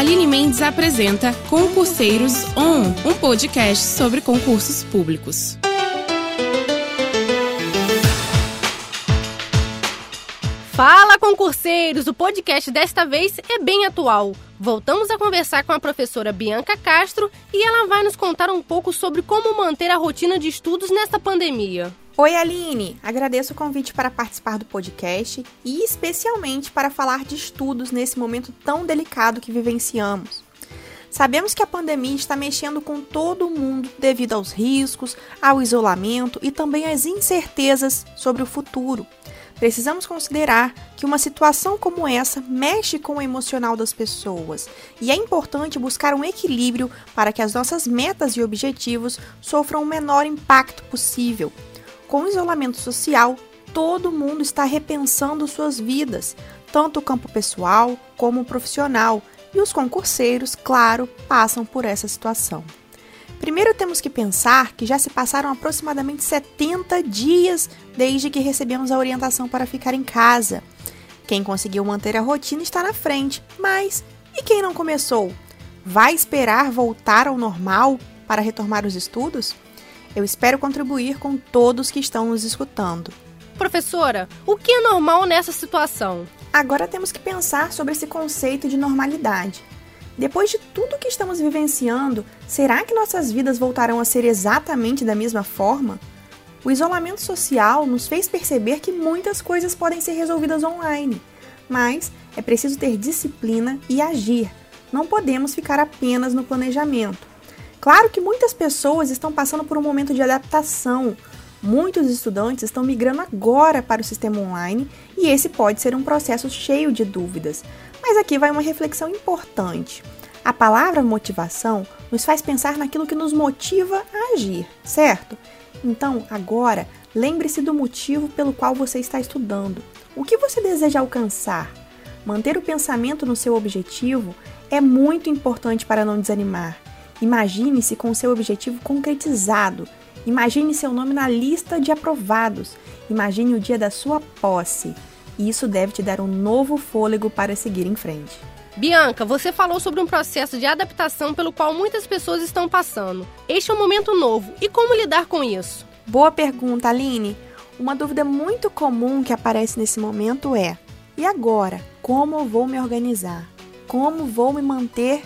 Aline Mendes apresenta Concurseiros On, um podcast sobre concursos públicos. Fala, concurseiros! O podcast desta vez é bem atual. Voltamos a conversar com a professora Bianca Castro e ela vai nos contar um pouco sobre como manter a rotina de estudos nesta pandemia. Oi, Aline! Agradeço o convite para participar do podcast e especialmente para falar de estudos nesse momento tão delicado que vivenciamos. Sabemos que a pandemia está mexendo com todo mundo devido aos riscos, ao isolamento e também às incertezas sobre o futuro precisamos considerar que uma situação como essa mexe com o emocional das pessoas e é importante buscar um equilíbrio para que as nossas metas e objetivos sofram o menor impacto possível. Com o isolamento social, todo mundo está repensando suas vidas, tanto o campo pessoal como o profissional, e os concurseiros, claro, passam por essa situação. Primeiro temos que pensar que já se passaram aproximadamente 70 dias desde que recebemos a orientação para ficar em casa. Quem conseguiu manter a rotina está na frente, mas e quem não começou? Vai esperar voltar ao normal para retomar os estudos? Eu espero contribuir com todos que estão nos escutando. Professora, o que é normal nessa situação? Agora temos que pensar sobre esse conceito de normalidade. Depois de tudo que estamos vivenciando, será que nossas vidas voltarão a ser exatamente da mesma forma? O isolamento social nos fez perceber que muitas coisas podem ser resolvidas online, mas é preciso ter disciplina e agir. Não podemos ficar apenas no planejamento. Claro que muitas pessoas estão passando por um momento de adaptação. Muitos estudantes estão migrando agora para o sistema online e esse pode ser um processo cheio de dúvidas. Mas aqui vai uma reflexão importante. A palavra motivação nos faz pensar naquilo que nos motiva a agir, certo? Então, agora, lembre-se do motivo pelo qual você está estudando. O que você deseja alcançar? Manter o pensamento no seu objetivo é muito importante para não desanimar. Imagine-se com seu objetivo concretizado. Imagine seu nome na lista de aprovados. Imagine o dia da sua posse e isso deve te dar um novo fôlego para seguir em frente. Bianca, você falou sobre um processo de adaptação pelo qual muitas pessoas estão passando. Este é um momento novo e como lidar com isso? Boa pergunta, Aline. Uma dúvida muito comum que aparece nesse momento é: e agora? Como vou me organizar? Como vou me manter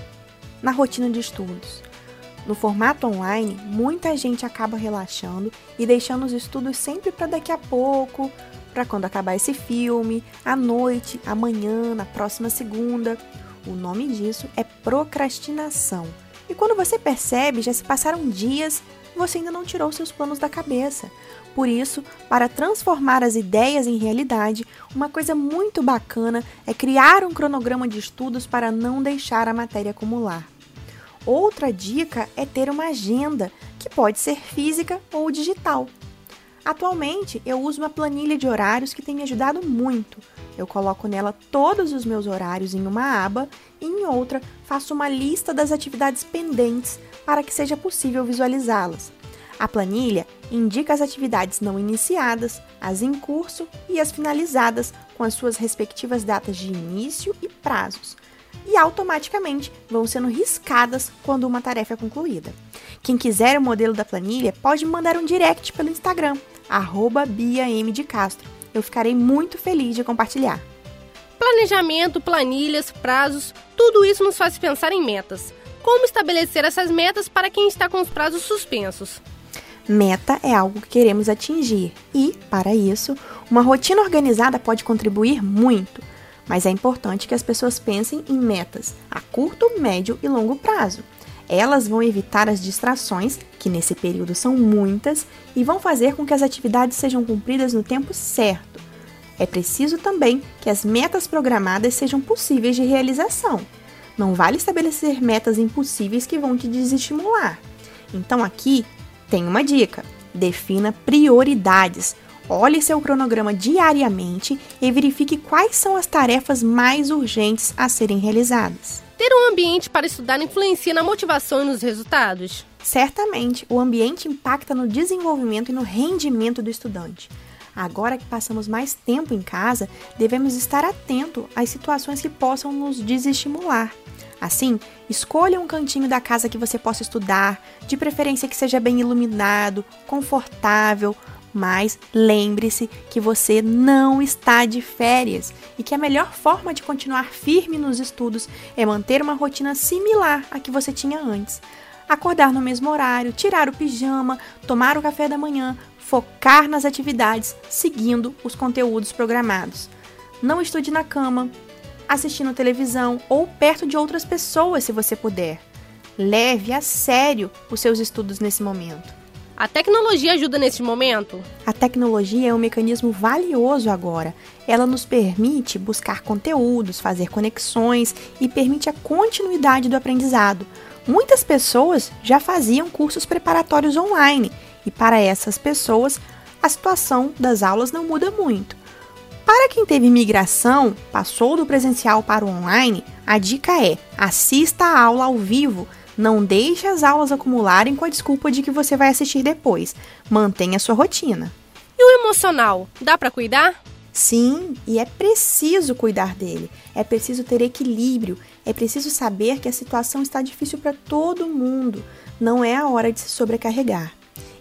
na rotina de estudos? No formato online, muita gente acaba relaxando e deixando os estudos sempre para daqui a pouco, para quando acabar esse filme, à noite, amanhã, na próxima segunda. O nome disso é procrastinação. E quando você percebe, já se passaram dias, você ainda não tirou seus planos da cabeça. Por isso, para transformar as ideias em realidade, uma coisa muito bacana é criar um cronograma de estudos para não deixar a matéria acumular. Outra dica é ter uma agenda, que pode ser física ou digital. Atualmente, eu uso uma planilha de horários que tem me ajudado muito. Eu coloco nela todos os meus horários em uma aba e em outra faço uma lista das atividades pendentes para que seja possível visualizá-las. A planilha indica as atividades não iniciadas, as em curso e as finalizadas com as suas respectivas datas de início e prazos, e automaticamente vão sendo riscadas quando uma tarefa é concluída. Quem quiser o modelo da planilha pode mandar um direct pelo Instagram arroba Bia M. de Castro. Eu ficarei muito feliz de compartilhar. Planejamento, planilhas, prazos, tudo isso nos faz pensar em metas. Como estabelecer essas metas para quem está com os prazos suspensos? Meta é algo que queremos atingir e, para isso, uma rotina organizada pode contribuir muito. Mas é importante que as pessoas pensem em metas a curto, médio e longo prazo. Elas vão evitar as distrações, que nesse período são muitas, e vão fazer com que as atividades sejam cumpridas no tempo certo. É preciso também que as metas programadas sejam possíveis de realização. Não vale estabelecer metas impossíveis que vão te desestimular. Então aqui tem uma dica: defina prioridades. Olhe seu cronograma diariamente e verifique quais são as tarefas mais urgentes a serem realizadas. Ter um ambiente para estudar influencia na motivação e nos resultados? Certamente, o ambiente impacta no desenvolvimento e no rendimento do estudante. Agora que passamos mais tempo em casa, devemos estar atento às situações que possam nos desestimular. Assim, escolha um cantinho da casa que você possa estudar, de preferência que seja bem iluminado, confortável, mas lembre-se que você não está de férias e que a melhor forma de continuar firme nos estudos é manter uma rotina similar à que você tinha antes. Acordar no mesmo horário, tirar o pijama, tomar o café da manhã, focar nas atividades, seguindo os conteúdos programados. Não estude na cama, assistindo televisão ou perto de outras pessoas se você puder. Leve a sério os seus estudos nesse momento. A tecnologia ajuda nesse momento? A tecnologia é um mecanismo valioso agora. Ela nos permite buscar conteúdos, fazer conexões e permite a continuidade do aprendizado. Muitas pessoas já faziam cursos preparatórios online e para essas pessoas a situação das aulas não muda muito. Para quem teve migração, passou do presencial para o online, a dica é: assista a aula ao vivo. Não deixe as aulas acumularem com a desculpa de que você vai assistir depois. Mantenha sua rotina. E o emocional, dá para cuidar? Sim, e é preciso cuidar dele. É preciso ter equilíbrio. É preciso saber que a situação está difícil para todo mundo. Não é a hora de se sobrecarregar.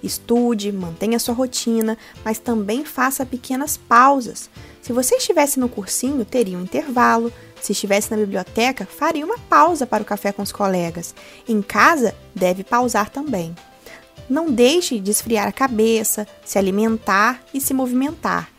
Estude, mantenha sua rotina, mas também faça pequenas pausas. Se você estivesse no cursinho, teria um intervalo. Se estivesse na biblioteca, faria uma pausa para o café com os colegas. Em casa, deve pausar também. Não deixe de esfriar a cabeça, se alimentar e se movimentar.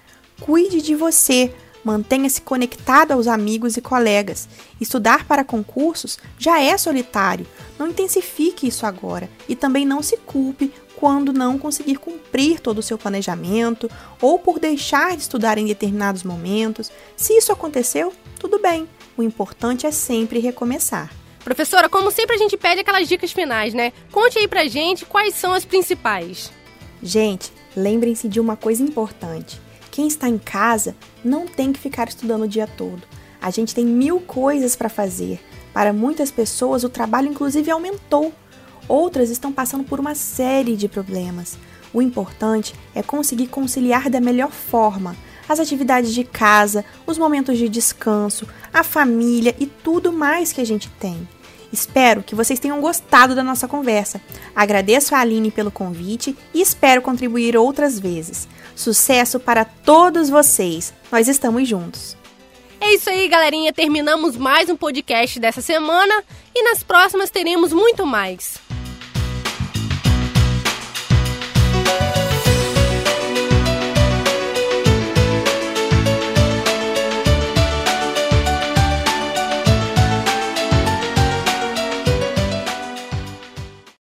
Cuide de você, mantenha-se conectado aos amigos e colegas. Estudar para concursos já é solitário. Não intensifique isso agora e também não se culpe quando não conseguir cumprir todo o seu planejamento ou por deixar de estudar em determinados momentos. Se isso aconteceu, tudo bem. O importante é sempre recomeçar. Professora, como sempre a gente pede aquelas dicas finais, né? Conte aí pra gente quais são as principais. Gente, lembrem-se de uma coisa importante. Quem está em casa não tem que ficar estudando o dia todo. A gente tem mil coisas para fazer. Para muitas pessoas, o trabalho inclusive aumentou Outras estão passando por uma série de problemas. O importante é conseguir conciliar da melhor forma as atividades de casa, os momentos de descanso, a família e tudo mais que a gente tem. Espero que vocês tenham gostado da nossa conversa. Agradeço a Aline pelo convite e espero contribuir outras vezes. Sucesso para todos vocês! Nós estamos juntos! É isso aí, galerinha. Terminamos mais um podcast dessa semana e nas próximas teremos muito mais.